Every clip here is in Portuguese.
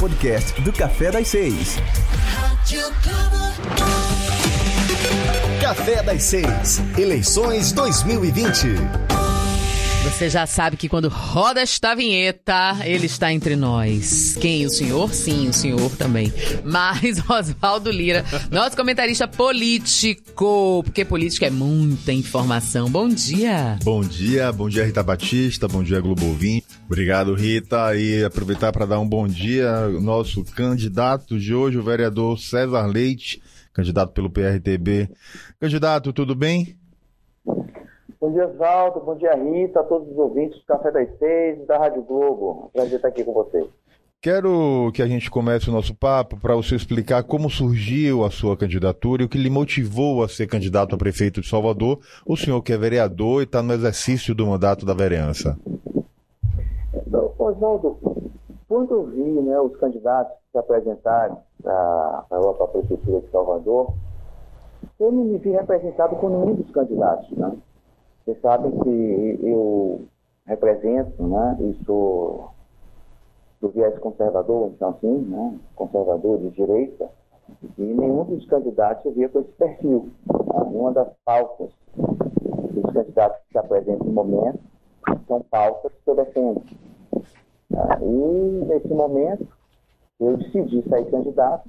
podcast do Café das Seis. Café das Seis. Eleições 2020. Você já sabe que quando roda esta vinheta, ele está entre nós. Quem? O senhor? Sim, o senhor também. Mas Oswaldo Lira, nosso comentarista político, porque política é muita informação. Bom dia. Bom dia, bom dia Rita Batista, bom dia Globo Ouvinte. Obrigado Rita e aproveitar para dar um bom dia ao nosso candidato de hoje, o vereador César Leite, candidato pelo PRTB. Candidato, tudo bem? Bom dia, Oswaldo. Bom dia, Rita, a todos os ouvintes do Café das Seis da Rádio Globo. Prazer estar aqui com vocês. Quero que a gente comece o nosso papo para você explicar como surgiu a sua candidatura e o que lhe motivou a ser candidato a prefeito de Salvador. O senhor que é vereador e está no exercício do mandato da vereança. Então, Oswaldo, quando eu vi né, os candidatos se apresentarem para a prefeitura de Salvador, eu não me vi representado com nenhum dos candidatos. Né? Vocês sabem que eu represento, né, e sou do viés conservador, então assim, né, conservador de direita, e nenhum dos candidatos via com esse perfil. Né? Uma das pautas dos candidatos que se apresentam no momento são pautas que eu defendo. E nesse momento eu decidi sair candidato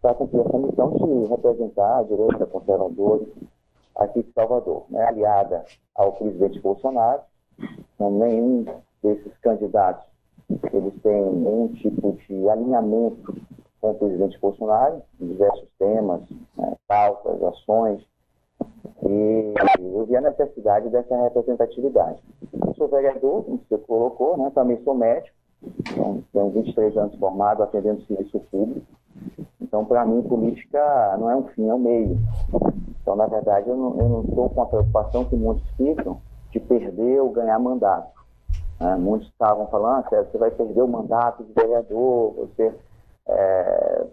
para cumprir essa missão de representar a direita conservadora aqui de Salvador, né, aliada ao presidente Bolsonaro. Então, nenhum desses candidatos eles têm nenhum tipo de alinhamento com o presidente Bolsonaro, em diversos temas, né, pautas, ações, e eu vi a necessidade dessa representatividade. Eu sou vereador, como você colocou, né, também sou médico, então, tenho 23 anos formado atendendo serviço público, então, para mim, política não é um fim, é um meio. Então, na verdade, eu não estou com a preocupação que muitos ficam de perder ou ganhar mandato. Né? Muitos estavam falando, ah, você vai perder o mandato de vereador, você... É...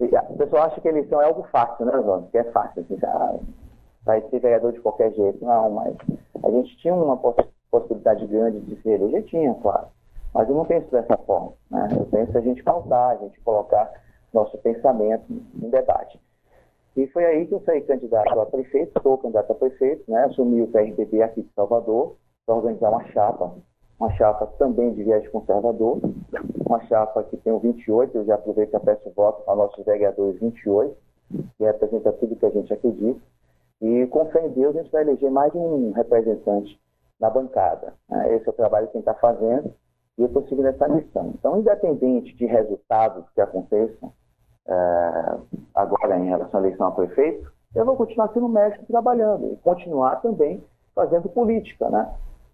O pessoal acha que eleição é algo fácil, né, Zona? Que é fácil. Assim, ah, vai ser vereador de qualquer jeito. Não, mas a gente tinha uma possibilidade grande de se eleger, tinha, claro. Mas eu não penso dessa forma. Né? Eu penso a gente pautar, a gente colocar nosso pensamento em debate. E foi aí que eu saí candidato a prefeito, sou candidato a prefeito, né? assumi o PRTB aqui de Salvador, para organizar uma chapa, uma chapa também de viés conservador, uma chapa que tem o 28, eu já aproveito e peço voto para nossos vereadores 28, que representa tudo que a gente acredita, e com fé em Deus a gente vai eleger mais de um representante na bancada. Né? Esse é o trabalho que a gente está fazendo, e eu estou seguindo essa missão. Então, independente de resultados que aconteçam, é, agora em relação à eleição a prefeito, eu vou continuar sendo médico trabalhando e continuar também fazendo política, né?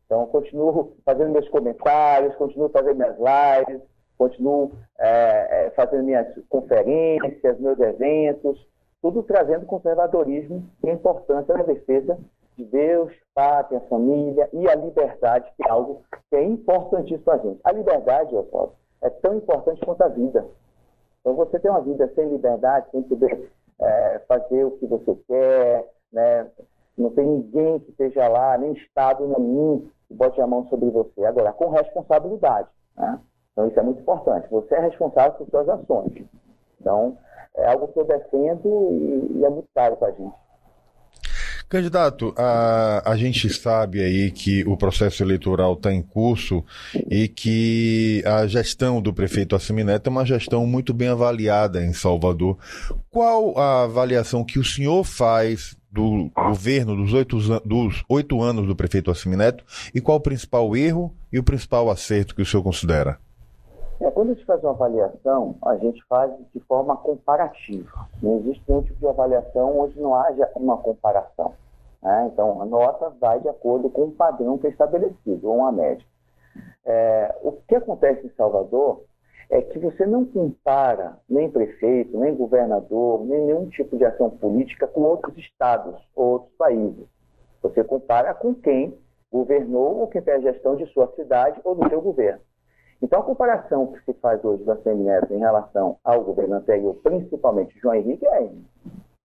Então, continuo fazendo meus comentários, continuo fazendo minhas lives, continuo é, fazendo minhas conferências, meus eventos, tudo trazendo conservadorismo e a importância da defesa de Deus, pátria, família e a liberdade, que é algo que é importantíssimo para a gente. A liberdade, Oswaldo, é tão importante quanto a vida. Então, você tem uma vida sem liberdade, sem poder é, fazer o que você quer, né? não tem ninguém que esteja lá, nem Estado nenhum que bote a mão sobre você. Agora, com responsabilidade. Né? Então, isso é muito importante. Você é responsável por suas ações. Então, é algo que eu defendo e, e é muito caro para a gente. Candidato, a, a gente sabe aí que o processo eleitoral está em curso e que a gestão do prefeito Assemineto é uma gestão muito bem avaliada em Salvador. Qual a avaliação que o senhor faz do governo dos oito, dos oito anos do prefeito Assemineto e qual o principal erro e o principal acerto que o senhor considera? É, quando a gente faz uma avaliação, a gente faz de forma comparativa. Não existe nenhum tipo de avaliação onde não haja uma comparação. Né? Então, a nota vai de acordo com o padrão que é estabelecido, ou uma média. É, o que acontece em Salvador é que você não compara nem prefeito, nem governador, nem nenhum tipo de ação política com outros estados ou outros países. Você compara com quem governou ou quem tem a gestão de sua cidade ou do seu governo. Então, a comparação que se faz hoje da Semineto em relação ao governo anterior, principalmente João Henrique, é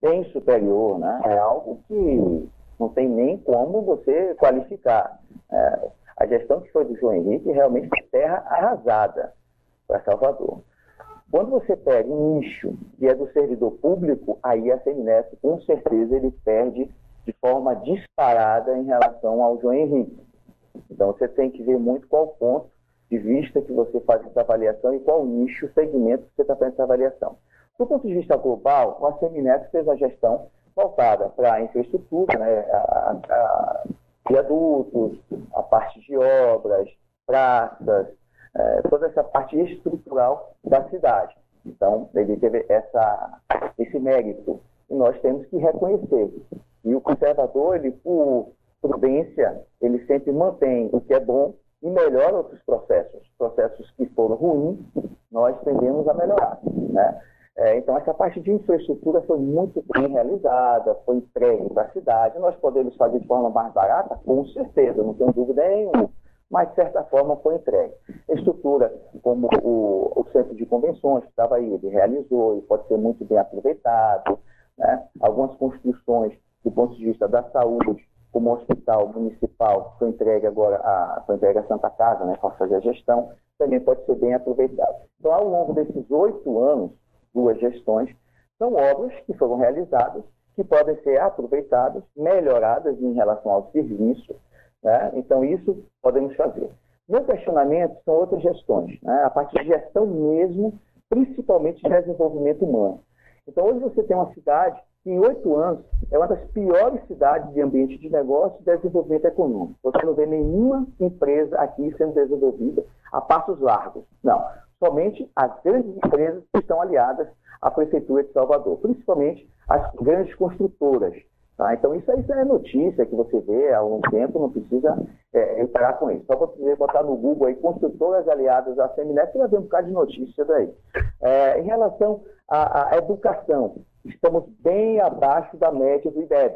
bem superior, né? É algo que não tem nem como você qualificar. É, a gestão que foi do João Henrique realmente foi terra arrasada para Salvador. Quando você pega um nicho que é do servidor público, aí a Semineto, com certeza, ele perde de forma disparada em relação ao João Henrique. Então, você tem que ver muito qual ponto de vista que você faz essa avaliação e qual nicho, segmento que você está fazendo essa avaliação. Do ponto de vista global, a Semineto fez a gestão voltada para a infraestrutura, né, a, a, viadutos, a parte de obras, praças, é, toda essa parte estrutural da cidade. Então, ele teve essa, esse mérito e nós temos que reconhecer. E o conservador, ele, por prudência, ele sempre mantém o que é bom e melhora outros processos. Processos que foram ruins, nós tendemos a melhorar. Né? É, então, essa parte de infraestrutura foi muito bem realizada, foi entregue para a cidade. Nós podemos fazer de forma mais barata? Com certeza, não tenho dúvida nenhuma. Mas, de certa forma, foi entregue. Estrutura, como o, o centro de convenções que estava aí, ele realizou e pode ser muito bem aproveitado. Né? Algumas construções, do ponto de vista da saúde, como hospital municipal, foi entregue agora a, foi entregue a Santa Casa, né, para fazer a gestão, também pode ser bem aproveitado. Então, ao longo desses oito anos, duas gestões, são obras que foram realizadas, que podem ser aproveitadas, melhoradas em relação ao serviço. Né? Então, isso podemos fazer. Meu questionamento são outras gestões, né? a parte de gestão mesmo, principalmente de desenvolvimento humano. Então, hoje você tem uma cidade em oito anos, é uma das piores cidades de ambiente de negócio e desenvolvimento econômico. Você não vê nenhuma empresa aqui sendo desenvolvida a passos largos. Não somente as grandes empresas que estão aliadas à Prefeitura de Salvador, principalmente as grandes construtoras. Tá? Então, isso isso é notícia que você vê há algum tempo, não precisa é, entrar com isso. Só você botar no Google aí, construtoras aliadas à Seminet, você vai ver um bocado de notícia daí. É, em relação à, à, educação, estamos bem abaixo da média do IDEB.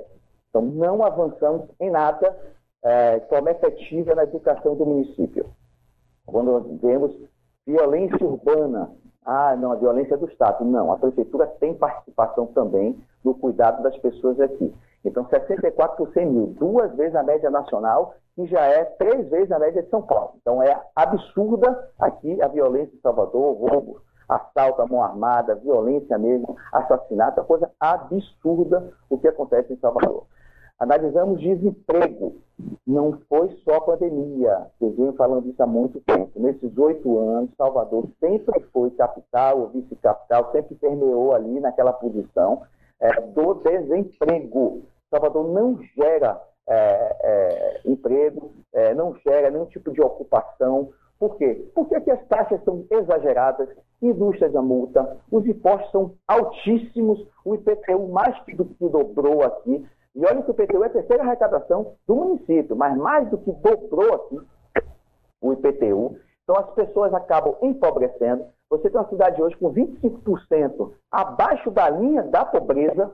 Então, não avançamos em nada é, efetiva na educação do município. Quando nós vemos Violência urbana. Ah, não, a violência é do Estado. Não, a prefeitura tem participação também no cuidado das pessoas aqui. Então, 64 por 100 mil, duas vezes a média nacional, e já é três vezes a média de São Paulo. Então, é absurda aqui a violência em Salvador, roubo, assalto à mão armada, violência mesmo, assassinato, é coisa absurda o que acontece em Salvador. Analisamos desemprego. Não foi só pandemia. Eu venho falando isso há muito tempo. Nesses oito anos, Salvador sempre foi capital ou vice-capital, sempre permeou ali naquela posição é, do desemprego. Salvador não gera é, é, emprego, não gera nenhum tipo de ocupação. Por quê? Porque as taxas são exageradas, indústrias da multa, os impostos são altíssimos, o IPTU mais do que dobrou aqui. E olha que o IPTU é a terceira arrecadação do município, mas mais do que dobrou aqui o IPTU. Então as pessoas acabam empobrecendo. Você tem uma cidade hoje com 25% abaixo da linha da pobreza.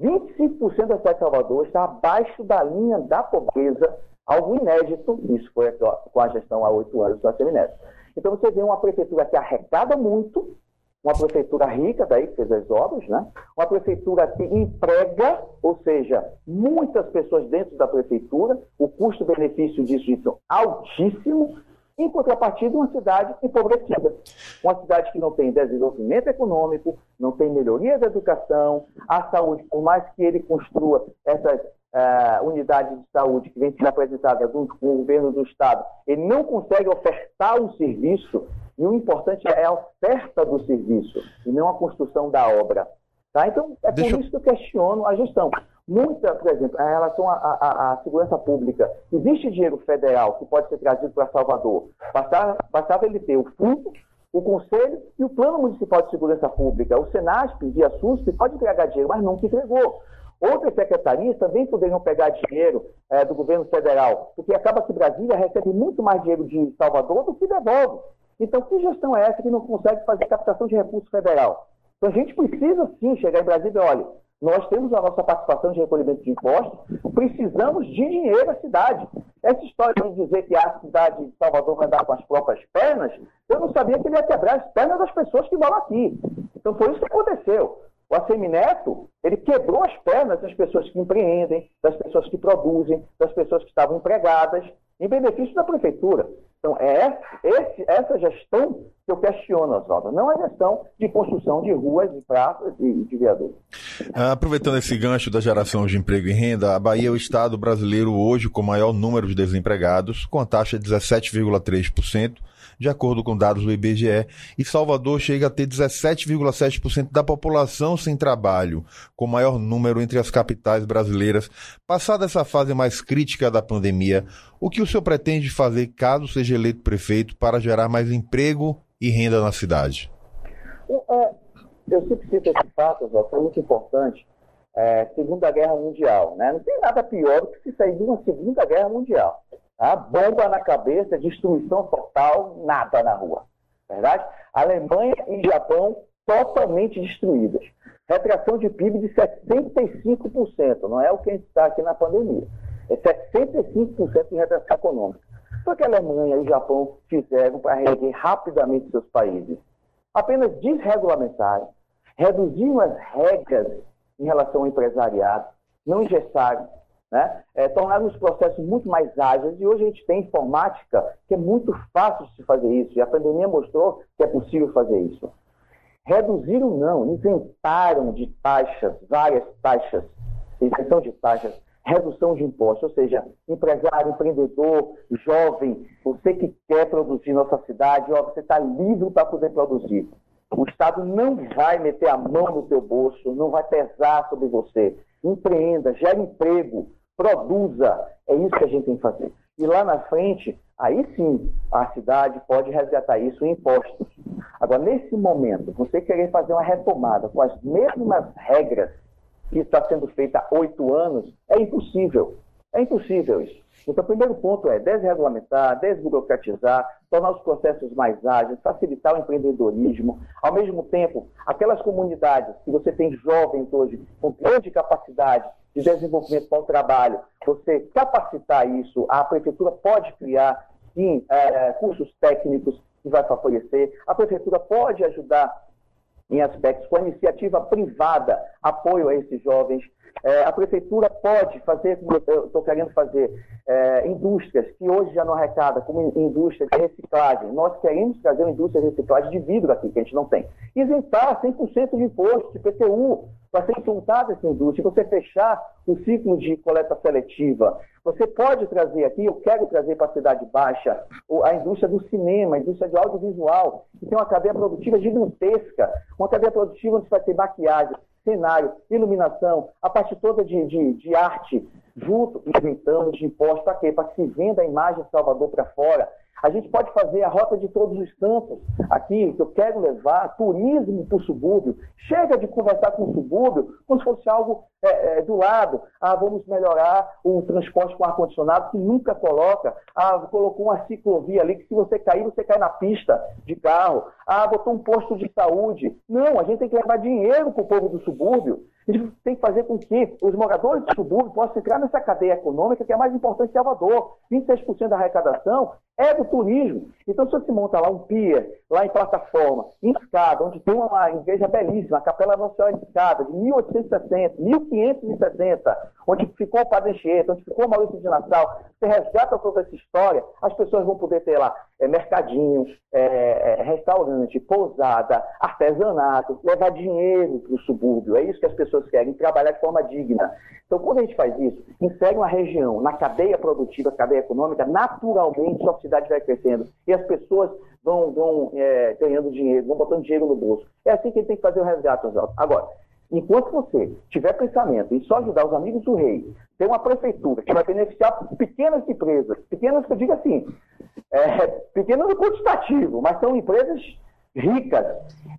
25% da cidade de Salvador está abaixo da linha da pobreza, algo inédito. Isso foi com a gestão há oito anos do Semineto. Então você vê uma prefeitura que arrecada muito, uma prefeitura rica, daí que fez as obras, né? uma prefeitura que emprega, ou seja, muitas pessoas dentro da prefeitura, o custo-benefício disso, isso é altíssimo, em contrapartida, uma cidade empobrecida. Uma cidade que não tem desenvolvimento econômico, não tem melhoria da educação, a saúde, por mais que ele construa essas uh, unidades de saúde que vem sendo apresentadas com o governo do Estado, ele não consegue ofertar um serviço e o importante é a oferta do serviço e não a construção da obra. Tá? Então, é Deixa por isso que eu questiono a gestão. Muita, por exemplo, em relação à segurança pública, existe dinheiro federal que pode ser trazido para Salvador. Bastava, bastava ele ter o fundo, o Conselho e o Plano Municipal de Segurança Pública. O Senasp, via SUSP, pode entregar dinheiro, mas nunca entregou. Outras secretarias também poderiam pegar dinheiro é, do governo federal, porque acaba que Brasília recebe muito mais dinheiro de Salvador do que devolve. Então, que gestão é essa que não consegue fazer captação de recurso federal? Então, a gente precisa sim chegar em Brasília e olha, nós temos a nossa participação de recolhimento de impostos, precisamos de dinheiro à cidade. Essa história de dizer que a cidade de Salvador vai andar com as próprias pernas, eu não sabia que ele ia quebrar as pernas das pessoas que moram aqui. Então foi isso que aconteceu. O Assemineto, ele quebrou as pernas das pessoas que empreendem, das pessoas que produzem, das pessoas que estavam empregadas, em benefício da prefeitura. Então, é esse, essa gestão que eu questiono, Oswaldo, não a gestão de construção de ruas, de praças e de viadutos. Ah, aproveitando esse gancho da geração de emprego e renda, a Bahia é o estado brasileiro hoje com maior número de desempregados, com a taxa de 17,3%, de acordo com dados do IBGE, e Salvador chega a ter 17,7% da população sem trabalho, com maior número entre as capitais brasileiras. Passada essa fase mais crítica da pandemia, o que o senhor pretende fazer caso seja eleito prefeito para gerar mais emprego e renda na cidade? É, eu sempre cito esse fato, Zó, que é muito importante. É, Segunda Guerra Mundial, né? Não tem nada pior do que se sair de uma Segunda Guerra Mundial. Tá? Bomba na cabeça, destruição total, nada na rua. Verdade? Alemanha e Japão totalmente destruídas. Retração de PIB de 65%, não é o que a gente está aqui na pandemia. É 65% de retração econômica. O que a Alemanha e o Japão fizeram para reerguer rapidamente seus países? Apenas desregulamentaram, reduziram as regras em relação ao empresariado, não engessaram, né? É, tornaram os processos muito mais ágeis e hoje a gente tem informática que é muito fácil de se fazer isso e a pandemia mostrou que é possível fazer isso. Reduziram não, inventaram de taxas, várias taxas, isenção de taxas, redução de impostos, ou seja, empresário, empreendedor, jovem, você que quer produzir nossa cidade, ó, você está livre para poder produzir. O Estado não vai meter a mão no teu bolso, não vai pesar sobre você. Empreenda, gere emprego, produza. É isso que a gente tem que fazer. E lá na frente, aí sim, a cidade pode resgatar isso em impostos. Agora, nesse momento, você querer fazer uma retomada com as mesmas regras que está sendo feita há oito anos, é impossível. É impossível isso. Então, o primeiro ponto é desregulamentar, desburocratizar, tornar os processos mais ágeis, facilitar o empreendedorismo. Ao mesmo tempo, aquelas comunidades que você tem jovens hoje com grande capacidade de desenvolvimento para o trabalho, você capacitar isso, a prefeitura pode criar, sim, é, cursos técnicos que vai favorecer, a prefeitura pode ajudar em aspectos com a iniciativa privada, apoio a esses jovens. É, a prefeitura pode fazer, como eu estou querendo fazer, é, indústrias que hoje já não arrecada, como indústria de reciclagem. Nós queremos trazer uma indústria de reciclagem de vidro aqui, que a gente não tem. Isentar 100% de imposto, de PTU, para ser implantada essa indústria, você fechar o ciclo de coleta seletiva. Você pode trazer aqui, eu quero trazer para a Cidade Baixa, a indústria do cinema, a indústria do audiovisual, que tem uma cadeia produtiva gigantesca, uma cadeia produtiva onde vai ter maquiagem, cenário, iluminação, a parte toda de, de, de arte, junto, inventando de impostos, para quê? Para que se venda a imagem de Salvador para fora, a gente pode fazer a rota de todos os santos aqui, que eu quero levar turismo para o subúrbio. Chega de conversar com o subúrbio como se fosse algo é, é, do lado. Ah, vamos melhorar o transporte com ar-condicionado, que nunca coloca. Ah, colocou uma ciclovia ali, que se você cair, você cai na pista de carro. Ah, botou um posto de saúde. Não, a gente tem que levar dinheiro para o povo do subúrbio. A gente tem que fazer com que os moradores do subúrbio possam entrar nessa cadeia econômica que é a mais importante de Salvador. 26% da arrecadação é do turismo. Então, se você monta lá um pier, lá em plataforma, em escada, onde tem uma igreja belíssima, a Capela Senhora de Escada, de 1860, 1560, onde ficou o Padre Anchieta, onde ficou o Maurício de Nassau, você resgata toda essa história, as pessoas vão poder ter lá é, mercadinhos, é, é, restaurante, pousada, artesanato, levar dinheiro para o subúrbio. É isso que as pessoas querem, trabalhar de forma digna. Então, quando a gente faz isso, insere uma região na cadeia produtiva, cadeia econômica, naturalmente a cidade vai crescendo e as pessoas vão, vão é, ganhando dinheiro, vão botando dinheiro no bolso. É assim que a gente tem que fazer o resgate, Oswaldo. Agora, enquanto você tiver pensamento em só ajudar os amigos do rei, ter uma prefeitura que vai beneficiar pequenas empresas, pequenas que eu digo assim, é, pequenas no quantitativo, mas são empresas ricas,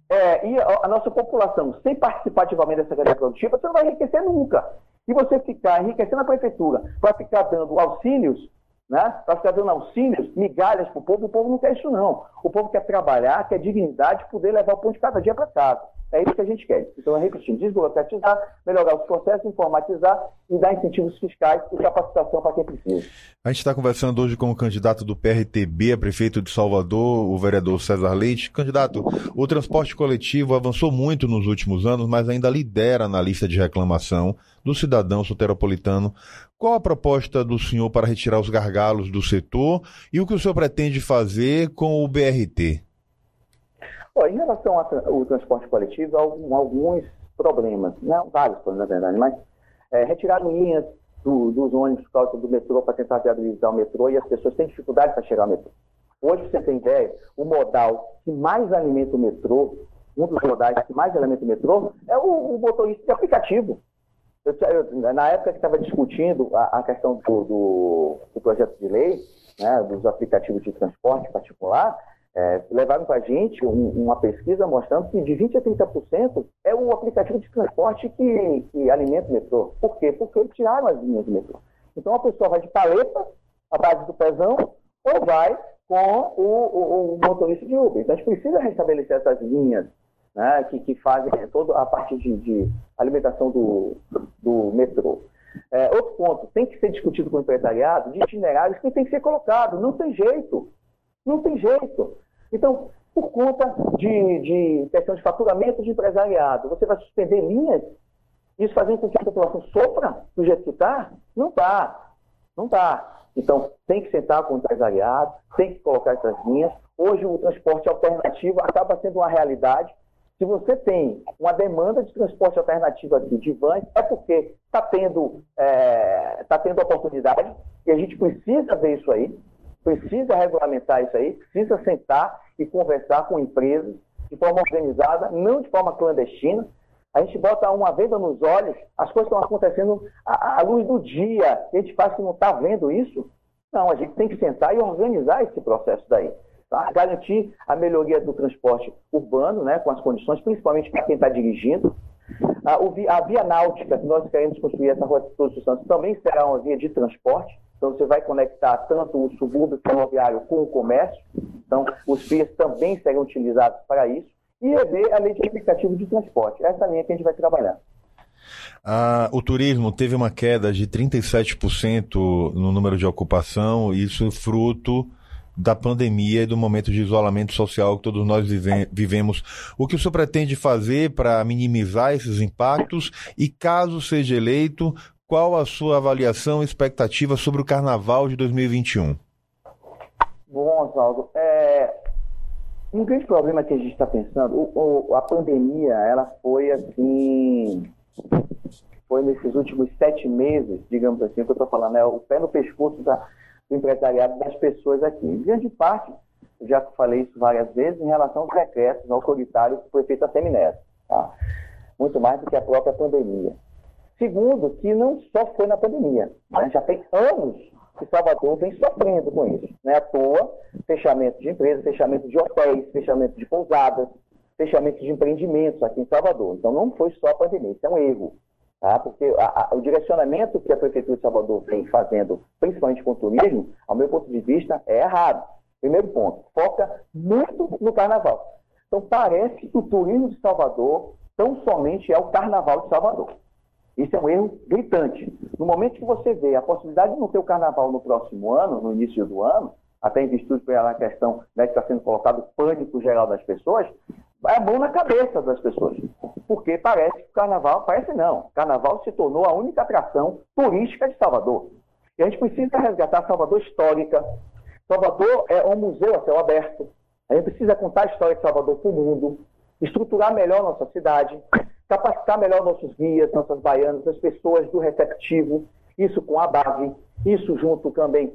é, e a, a, nossa população sem participar ativamente dessa cadeia produtiva, você não vai enriquecer nunca. Se você ficar enriquecendo a prefeitura para ficar dando auxílios, né, para ficar dando auxílios, migalhas para o povo, o povo não quer isso não. O povo quer trabalhar, quer dignidade, poder levar o pão de cada dia para casa. É isso que a gente quer. Então, repetindo, desburocratizar, melhorar os processos, informatizar e dar incentivos fiscais e capacitação para quem precisa. A gente está conversando hoje com o candidato do PRTB a prefeito de Salvador, o vereador César Leite. Candidato, o transporte coletivo avançou muito nos últimos anos, mas ainda lidera na lista de reclamação do cidadão soteropolitano. Qual a proposta do senhor para retirar os gargalos do setor e o que o senhor pretende fazer com o BRT? Em relação ao transporte coletivo, há alguns problemas, né? vários problemas, na verdade, mas é, retirar linhas do, dos ônibus por causa do metrô para tentar viabilizar o metrô e as pessoas têm dificuldade para chegar ao metrô. Hoje, você tem ideia, o modal que mais alimenta o metrô, um dos modais que mais alimenta o metrô, é o, o motorista de aplicativo. Eu, eu, na época que estava discutindo a, a questão do, do, do, projeto de lei, né, dos aplicativos de transporte particular, é, levaram para a gente um, uma pesquisa mostrando que de 20% a 30% é o aplicativo de transporte que, que alimenta o metrô. Por quê? Porque tiraram as linhas do metrô. Então a pessoa vai de paleta, a base do pezão, ou vai com o, o, o motorista de Uber. Então a gente precisa restabelecer essas linhas né, que, que, fazem toda a parte de, de alimentação do, do metrô. É, outro ponto, tem que ser discutido com o empresariado de itinerários que tem que ser colocado. Não tem jeito. Não tem jeito. Então, por conta de, de questão de faturamento de empresariado, você vai suspender linhas? Isso fazendo com que a população sofra do jeito que está? Não está. Não está. Então, tem que sentar com o empresariado, tem que colocar essas linhas. Hoje, o transporte alternativo acaba sendo uma realidade. Se você tem uma demanda de transporte alternativo aqui de vans, é porque está tendo, é, tá tendo oportunidade e a gente precisa ver isso aí precisa regulamentar isso aí, precisa sentar e conversar com empresas de forma organizada, não de forma clandestina. A gente bota uma venda nos olhos, as coisas estão acontecendo à, à luz do dia, a gente faz que não está vendo isso. Não, a gente tem que sentar e organizar esse processo daí. Tá? Garantir a melhoria do transporte urbano, né, com as condições, principalmente para quem está dirigindo. A, a, via náutica, que nós queremos construir essa Rua de Todos os Santos, também será uma via de transporte. Então, você vai conectar tanto o subúrbio ferroviário com o comércio. Então, os FIAs também serão utilizados para isso. E rever a lei de aplicativo de transporte. Essa é linha que a gente vai trabalhar. Ah, o turismo teve uma queda de 37% no número de ocupação, isso fruto da pandemia e do momento de isolamento social que todos nós vive vivemos. O que o senhor pretende fazer para minimizar esses impactos e, caso seja eleito, qual a sua avaliação e expectativa sobre o Carnaval de 2021? Bom, Oswaldo, é, um grande problema que a gente está pensando, o, o, a pandemia, ela foi assim, foi nesses últimos sete meses, digamos assim, que eu estou falando, é o pé no pescoço da, do empresariado das pessoas aqui. Em grande parte, já falei isso várias vezes, em relação aos decretos autoritários que foi feito a Semineto. Tá? Muito mais do que a própria pandemia. Segundo, que não só foi na pandemia, já tem anos que Salvador vem sofrendo com isso. Não é à toa, fechamento de empresas, fechamento de hotéis, fechamento de pousadas, fechamento de empreendimentos aqui em Salvador. Então não foi só a pandemia, isso é um erro. Tá? Porque a, a, o direcionamento que a Prefeitura de Salvador vem fazendo, principalmente com o turismo, ao meu ponto de vista, é errado. Primeiro ponto, foca muito no carnaval. Então parece que o turismo de Salvador tão somente é o carnaval de Salvador. Isso é um erro gritante. No momento que você vê a possibilidade de não ter o carnaval no próximo ano, no início do ano, até em virtude pela questão né, que está sendo colocado pânico geral das pessoas, é mão na cabeça das pessoas. Porque parece que o carnaval, parece não, o carnaval se tornou a única atração turística de Salvador. E a gente precisa resgatar Salvador histórica. Salvador é um museu a céu aberto. A gente precisa contar a história de Salvador para o mundo, estruturar melhor nossa cidade, capacitar melhor nossos guias, nossas baianas, as pessoas do receptivo, isso com a base, isso junto também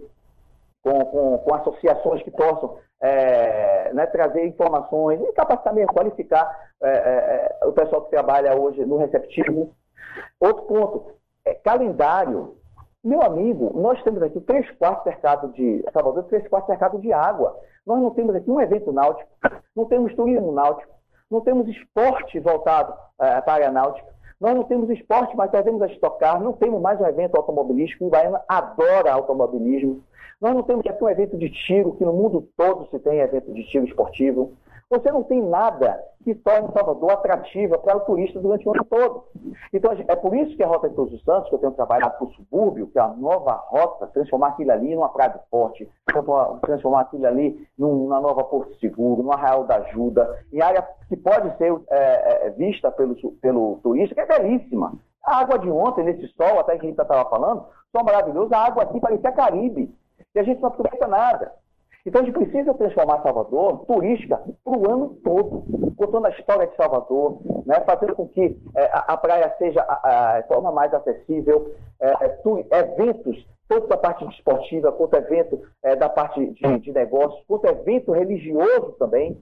com, com, com associações que possam é, né, trazer informações e capacitar mesmo, qualificar é, é, é, o pessoal que trabalha hoje no receptivo. Outro ponto, é calendário. Meu amigo, nós temos aqui três quartos cercado de Salvador, três quartos cercado de água. Nós não temos aqui um evento náutico, não temos turismo náutico, não temos esporte voltado uh, para a aeronáutica, nós não temos esporte, mas devemos a estocar, não temos mais um evento automobilístico, o Baiano adora automobilismo, nós não temos aqui um evento de tiro, que no mundo todo se tem evento de tiro esportivo, você não tem nada que torne Salvador atrativa para o turista durante o ano todo. Então, é por isso que a Rota de Todos os Santos, que eu tenho trabalhado para o subúrbio, que é a nova rota, transformar aquilo ali numa praia forte, transformar aquilo ali numa nova Porto Seguro, no Arraial da Ajuda, em área que pode ser é, é, vista pelo, pelo turista, que é belíssima. A água de ontem, nesse sol, até que a gente estava falando, sol maravilhoso, a água aqui parecia Caribe. E a gente não aproveita nada. Então a gente precisa transformar Salvador turística para o ano todo, contando a história de Salvador, né, fazendo com que é, a, a, praia seja a, a, forma mais acessível, é, tu, eventos, tanto da parte esportiva, quanto evento é, da parte de, de negócios, quanto evento religioso também.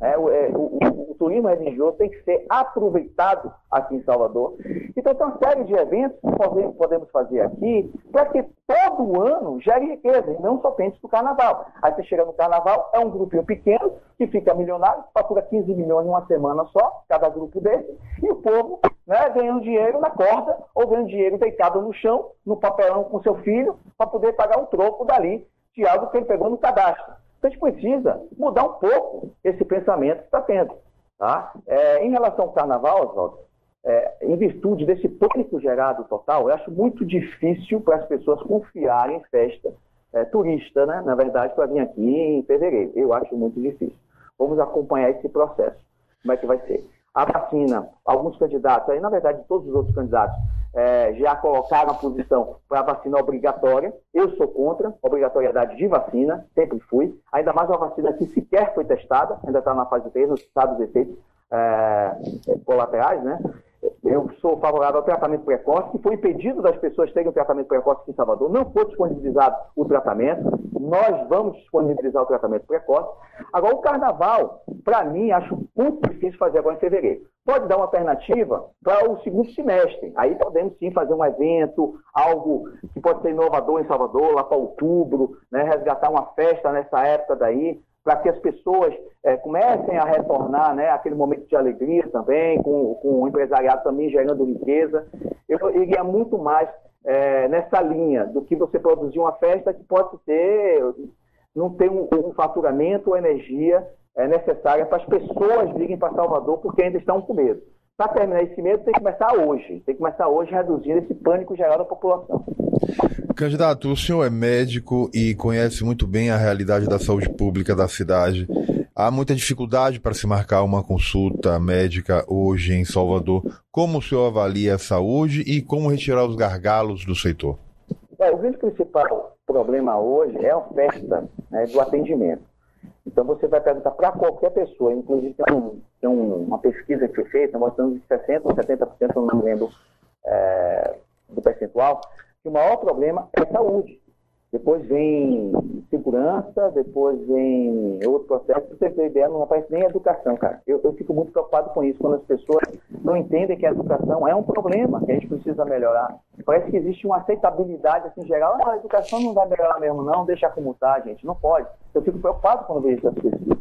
É, o, é, o, o, turismo religioso tem que ser aproveitado aqui em Salvador. Então, tem uma série de eventos que podemos fazer aqui para que todo ano gere riqueza, e não somente do carnaval. Aí você chega no carnaval, é um grupinho pequeno que fica milionário, fatura 15 milhões em uma semana só, cada grupo desse, e o povo né, ganhando dinheiro na corda ou ganhando dinheiro deitado no chão, no papelão com seu filho, para poder pagar um troco dali de algo que ele pegou no cadastro. A gente precisa mudar um pouco esse pensamento que está tendo. Tá? É, em relação ao carnaval, Oswaldo, é, em virtude desse pânico gerado total, eu acho muito difícil para as pessoas confiarem em festa é, turista, né? na verdade, para vir aqui em fevereiro. Eu acho muito difícil. Vamos acompanhar esse processo. Como é que vai ser? A vacina, alguns candidatos, aí na verdade todos os outros candidatos, é, já colocaram a posição para vacina obrigatória. Eu sou contra obrigatoriedade de vacina, sempre fui. Ainda mais uma vacina que sequer foi testada, ainda está na fase 3, não sabe os efeitos é, colaterais, né? Eu sou favorável ao tratamento precoce, que foi impedido das pessoas terem o tratamento precoce aqui em Salvador, não foi disponibilizado o tratamento, nós vamos disponibilizar o tratamento precoce. Agora, o carnaval, para mim, acho muito difícil fazer agora em fevereiro. Pode dar uma alternativa para o segundo semestre. Aí podemos sim fazer um evento, algo que pode ser inovador em Salvador, lá para outubro, né, resgatar uma festa nessa época daí, para que as pessoas é, comecem a retornar né, aquele momento de alegria também, com, com o empresariado também gerando riqueza. Eu iria muito mais é, nessa linha do que você produzir uma festa que pode ter, não tem um, um faturamento ou energia é, necessária para as pessoas virem para Salvador porque ainda estão com medo. Para terminar esse medo, tem que começar hoje. Tem que começar hoje reduzindo esse pânico gerado à população. Candidato, o senhor é médico e conhece muito bem a realidade da saúde pública da cidade. Há muita dificuldade para se marcar uma consulta médica hoje em Salvador. Como o senhor avalia a saúde e como retirar os gargalos do setor? É, o grande principal problema hoje é a oferta né, do atendimento. Então você vai perguntar para qualquer pessoa, inclusive tem, um, tem um, uma pesquisa que foi feita mostrando que 60% ou 70%, eu não lembro é, do percentual, que o maior problema é saúde. Depois vem segurança, depois vem outro processo. Para você ter ideia, não aparece nem educação, cara. Eu, eu, fico muito preocupado com isso, quando as pessoas não entendem que a educação é um problema que a gente precisa melhorar. Parece que existe uma aceitabilidade assim, geral. Não, a educação não vai melhorar mesmo, não, deixa como está, gente. Não pode. Eu fico preocupado quando vejo essas pesquisas.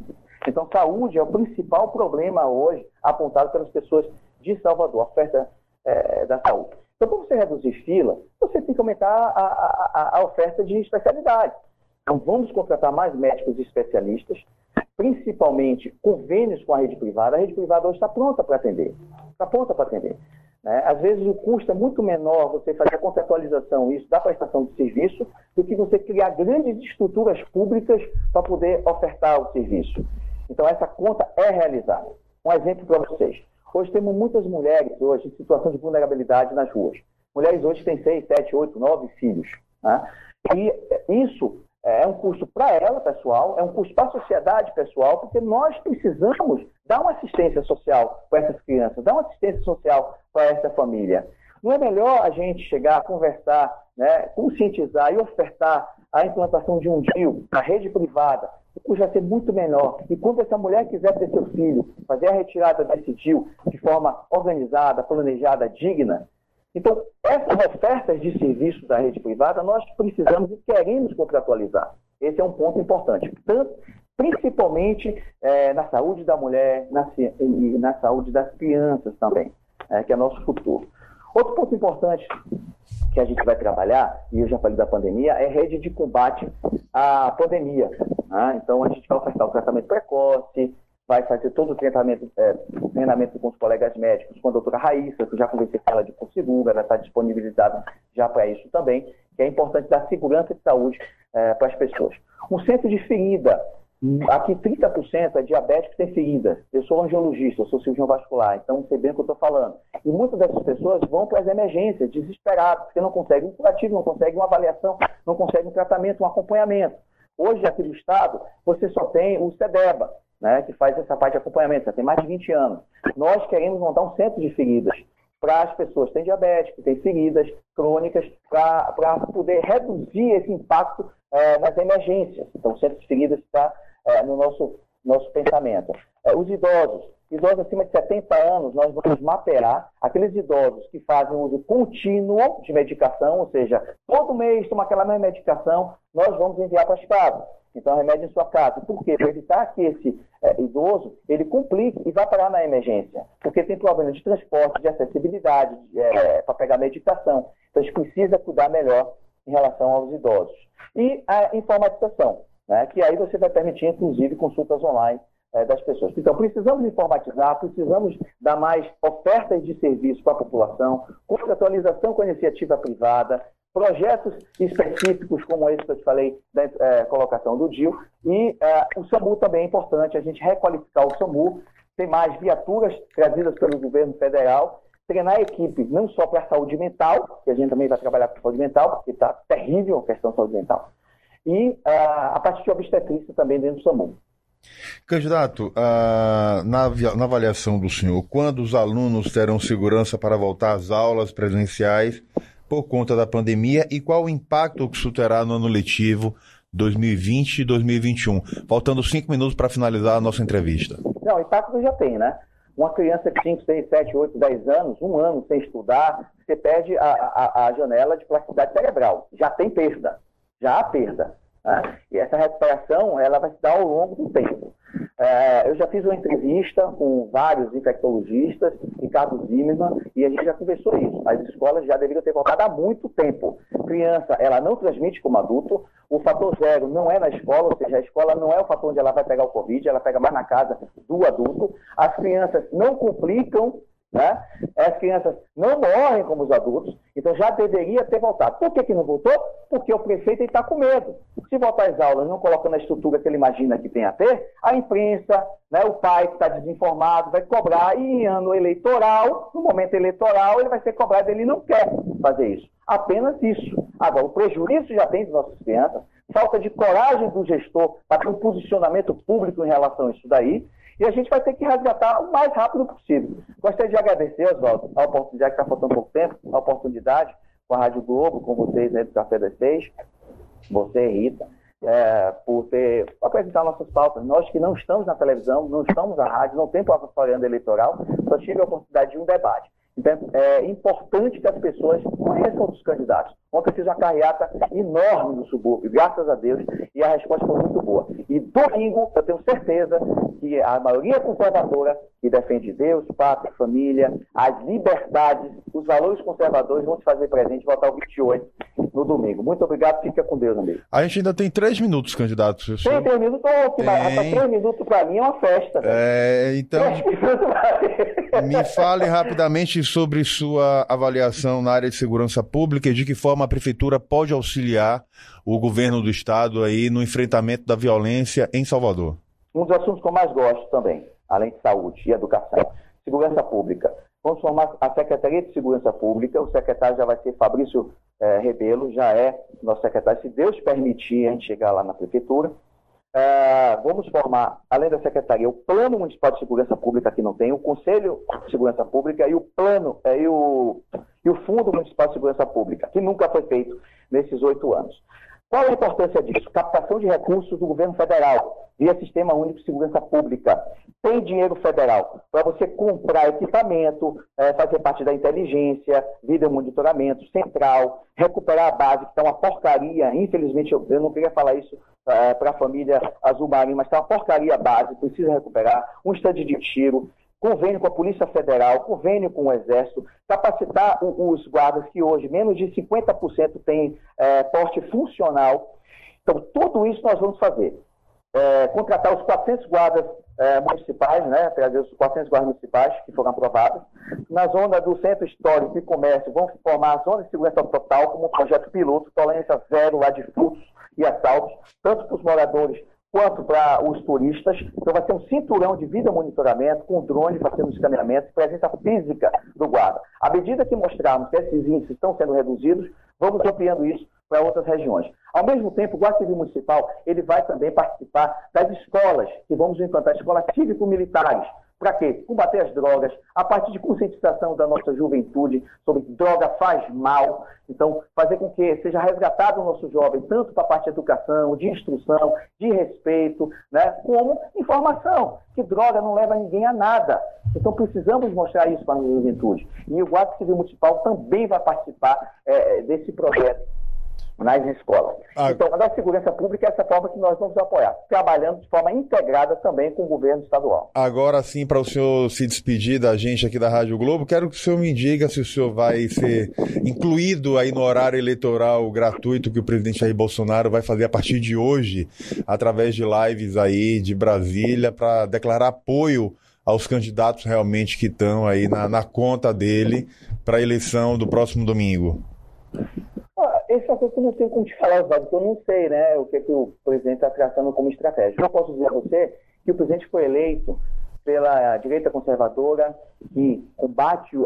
Então, saúde é o principal problema hoje apontado pelas pessoas de Salvador, a oferta é, da saúde. Então, para você reduzir fila, você tem que aumentar a, a, a oferta de especialidades. Então, vamos contratar mais médicos especialistas, principalmente convênios com a rede privada. A rede privada hoje está pronta para atender. Está pronta para atender. Né? Às vezes, o custo é muito menor você fazer a conceptualização isso da prestação de serviço do que você criar grandes estruturas públicas para poder ofertar o serviço. Então, essa conta é realizada. Um exemplo para vocês. Hoje temos muitas mulheres hoje em situação de vulnerabilidade nas ruas. Mulheres hoje têm seis, sete, oito, nove filhos. Né? E isso é um custo para ela, pessoal, é um custo para a sociedade, pessoal, porque nós precisamos dar uma assistência social para essas crianças, dar uma assistência social para essa família. Não é melhor a gente chegar, conversar, né, conscientizar e ofertar a implantação de um DIL na rede privada, custo vai ser muito menor. E quando essa mulher quiser ter seu filho, fazer a retirada desse DIL de forma organizada, planejada, digna, então, essas ofertas de serviço da rede privada, nós precisamos e queremos contratualizar. Esse é um ponto importante. Tanto, principalmente é, na saúde da mulher na, e na saúde das crianças também, é, que é nosso futuro. Outro ponto importante que a gente vai trabalhar, e eu já falei da pandemia, é rede de combate à pandemia. Né? Então, a gente vai ofertar o tratamento precoce, vai fazer todo o treinamento, é, treinamento com os colegas médicos, com a doutora Raíssa, que já conversei com ela de por seguro, ela está disponibilizada já para isso também, que é importante dar segurança de saúde é, para as pessoas. Um centro de ferida, aqui 30% é diabético tem ferida. Eu sou angiologista, eu sou cirurgião vascular, então sei bem o que eu estou falando. E muitas dessas pessoas vão para as emergências, desesperadas, porque não conseguem um curativo, não conseguem uma avaliação, não conseguem um tratamento, um acompanhamento. Hoje, aqui no Estado, você só tem o SEDEBA, né, que faz essa parte de acompanhamento, já tem mais de 20 anos. Nós queremos montar um centro de feridas para as pessoas que têm diabetes, que têm feridas crônicas, para poder reduzir esse impacto é, nas emergências. Então, o centro de feridas está é, no nosso, nosso pensamento. É, os idosos, idosos acima de 70 anos, nós vamos mapear aqueles idosos que fazem uso contínuo de medicação, ou seja, todo mês toma aquela mesma medicação, nós vamos enviar para as casas. Então, remédio em sua casa. Por quê? Para evitar que esse é, idoso ele complique e vá parar na emergência. Porque tem problema de transporte, de acessibilidade, é, para pegar medicação. Então, a gente precisa cuidar melhor em relação aos idosos. E a informatização, né, que aí você vai permitir, inclusive, consultas online é, das pessoas. Então, precisamos informatizar, precisamos dar mais ofertas de serviço para a população, contratualização com a iniciativa privada, projetos específicos, como esse que eu te falei, da é, colocação do DIL, e é, o SAMU também é importante, a gente requalificar o SAMU, ter mais viaturas trazidas pelo governo federal, treinar a equipe não só para a saúde mental, que a gente também vai trabalhar com saúde mental, porque está terrível a questão da saúde mental, e uh, a parte de obstetrícia também dentro do SAMU. Candidato, na, na avaliação do senhor, quando os alunos terão segurança para voltar às aulas presenciais por conta da pandemia e qual o impacto que isso terá no ano letivo 2020 e 2021. Faltando cinco minutos para finalizar a nossa entrevista. Não, impacto já tem, né? Uma criança de 5, 6, 7, 8, 10 anos, um ano sem estudar, você perde a, a, a janela de plasticidade cerebral. Já tem perda. Já há perda. Né? E essa recuperação ela vai se dar ao longo do tempo. É, eu já fiz uma entrevista com vários infectologistas, Ricardo Zimmermann, e a gente já conversou isso. As escolas já deveriam ter voltado há muito tempo. Criança, ela não transmite como adulto. O fator zero não é na escola, ou seja, a escola não é o fator onde ela vai pegar o Covid, ela pega mais na casa do adulto. As crianças não complicam né? As crianças não morrem como os adultos, então já deveria ter voltado. Por que, que não voltou? Porque o prefeito está com medo. Se voltar às aulas não coloca na estrutura que ele imagina que tem a ter, a imprensa, né, o pai que está desinformado vai cobrar, e em ano eleitoral, no momento eleitoral, ele vai ser cobrado, ele não quer fazer isso. Apenas isso. Agora, o prejuízo já tem de nossas crianças, falta de coragem do gestor para ter um posicionamento público em relação a isso daí, e a gente vai ter que resgatar o mais rápido possível. Gostaria de agradecer, Oswaldo, a oportunidade, que está faltando pouco tempo, a oportunidade com a Rádio Globo, com vocês né, do Café das Seis, você, Rita, é, por ter apresentado nossas pautas. Nós que não estamos na televisão, não estamos na rádio, não temos propaganda eleitoral, só tive a oportunidade de um debate. Então, é importante que as pessoas conheçam os candidatos. Ontem eu fiz uma carreata enorme no subúrbio, graças a Deus, e a resposta foi muito boa. E domingo, eu tenho certeza que a maioria conservadora, que defende Deus, pátria, família, as liberdades, os valores conservadores vão se fazer presente e votar o 28 no domingo. Muito obrigado, fica com Deus, amigo. A gente ainda tem três minutos, candidato. Tem três minutos, oh, tem... três minutos para mim é uma festa. É, então, me fale rapidamente sobre sua avaliação na área de segurança pública e de que forma a prefeitura pode auxiliar o governo do estado aí no enfrentamento da violência em Salvador. Um dos assuntos que eu mais gosto também, além de saúde e educação, segurança pública. Vamos formar a Secretaria de Segurança Pública, o secretário já vai ser Fabrício é, Rebelo, já é nosso secretário, se Deus permitir a gente chegar lá na prefeitura. Uh, vamos formar, além da secretaria, o Plano Municipal de Segurança Pública, que não tem, o Conselho de Segurança Pública e o Plano é, e, o, e o Fundo Municipal de Segurança Pública, que nunca foi feito nesses oito anos. Qual a importância disso? Captação de recursos do governo federal, via Sistema Único de Segurança Pública. Tem dinheiro federal para você comprar equipamento, é, fazer parte da inteligência, vídeo monitoramento, central, recuperar a base, que está uma porcaria. Infelizmente, eu, eu não queria falar isso é, para a família Azul Marinho, mas está uma porcaria a base, precisa recuperar. Um estande de tiro, convênio com a Polícia Federal, convênio com o Exército, capacitar os guardas que hoje menos de 50% têm é, porte funcional. Então, tudo isso nós vamos fazer. É, contratar os 400 guardas é, municipais, né, trazer os 400 guardas municipais que foram aprovados. Na zona do Centro Histórico e Comércio, vão formar a Zona de Segurança Total como um projeto piloto, tolerância zero lá de furtos e assaltos, tanto para os moradores quanto para os turistas. Então vai ser um cinturão de vida monitoramento, com drone fazendo escaneamento, presença física do guarda. À medida que mostrarmos que esses índices estão sendo reduzidos, vamos ampliando isso para outras regiões. Ao mesmo tempo, o Guarda Civil Municipal ele vai também participar das escolas, que vamos implantar escolas cívico-militares, para quê? Combater as drogas, a partir de conscientização da nossa juventude sobre droga faz mal. Então, fazer com que seja resgatado o nosso jovem, tanto para a parte de educação, de instrução, de respeito, né, como informação, que droga não leva ninguém a nada. Então, precisamos mostrar isso para a juventude. E o Guarda Civil Municipal também vai participar é, desse projeto nas escolas. Ah. Então, a segurança pública é essa forma que nós vamos apoiar, trabalhando de forma integrada também com o governo estadual. Agora sim, para o senhor se despedir da gente aqui da Rádio Globo, quero que o senhor me diga se o senhor vai ser incluído aí no horário eleitoral gratuito que o presidente Jair Bolsonaro vai fazer a partir de hoje, através de lives aí de Brasília, para declarar apoio aos candidatos realmente que estão aí na, na conta dele para a eleição do próximo domingo esse é coisa que eu não tenho como te falar, Oswaldo, porque eu não sei né, o que, é que o presidente está traçando como estratégia. Eu posso dizer a você que o presidente foi eleito pela direita conservadora que combate o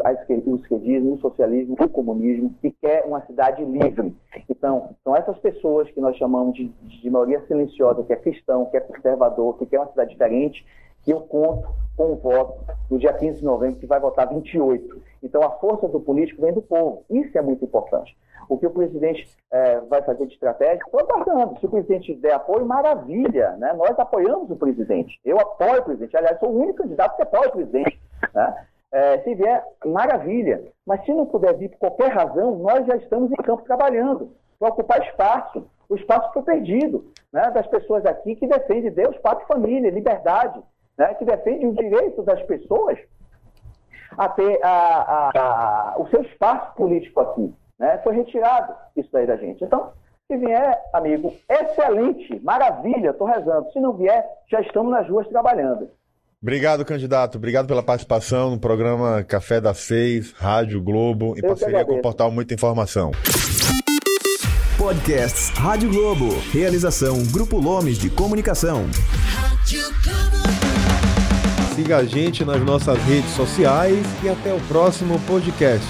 esquerdismo, o socialismo, o comunismo e quer uma cidade livre. Então, são essas pessoas que nós chamamos de, de maioria silenciosa, que é cristão, que é conservador, que quer uma cidade diferente, que eu conto com o voto no dia 15 de novembro, que vai votar 28. Então, a força do político vem do povo. Isso é muito importante. O que o presidente é, vai fazer de estratégia, estou aguardando. Se o presidente der apoio, maravilha. Né? Nós apoiamos o presidente. Eu apoio o presidente. Aliás, sou o único candidato que apoia o presidente. Né? É, se vier, maravilha. Mas se não puder vir por qualquer razão, nós já estamos em campo trabalhando para ocupar espaço. O espaço foi perdido né? das pessoas aqui que defendem Deus, pátria família, liberdade né, que defende o direito das pessoas a ter a, a, a, o seu espaço político aqui. Né? Foi retirado isso daí da gente. Então, se vier, amigo, excelente, maravilha, estou rezando. Se não vier, já estamos nas ruas trabalhando. Obrigado, candidato. Obrigado pela participação no programa Café das Seis, Rádio Globo, em Eu parceria com o portal Muita Informação. Podcasts Rádio Globo. Realização Grupo Lomes de Comunicação. Siga a gente nas nossas redes sociais e até o próximo podcast.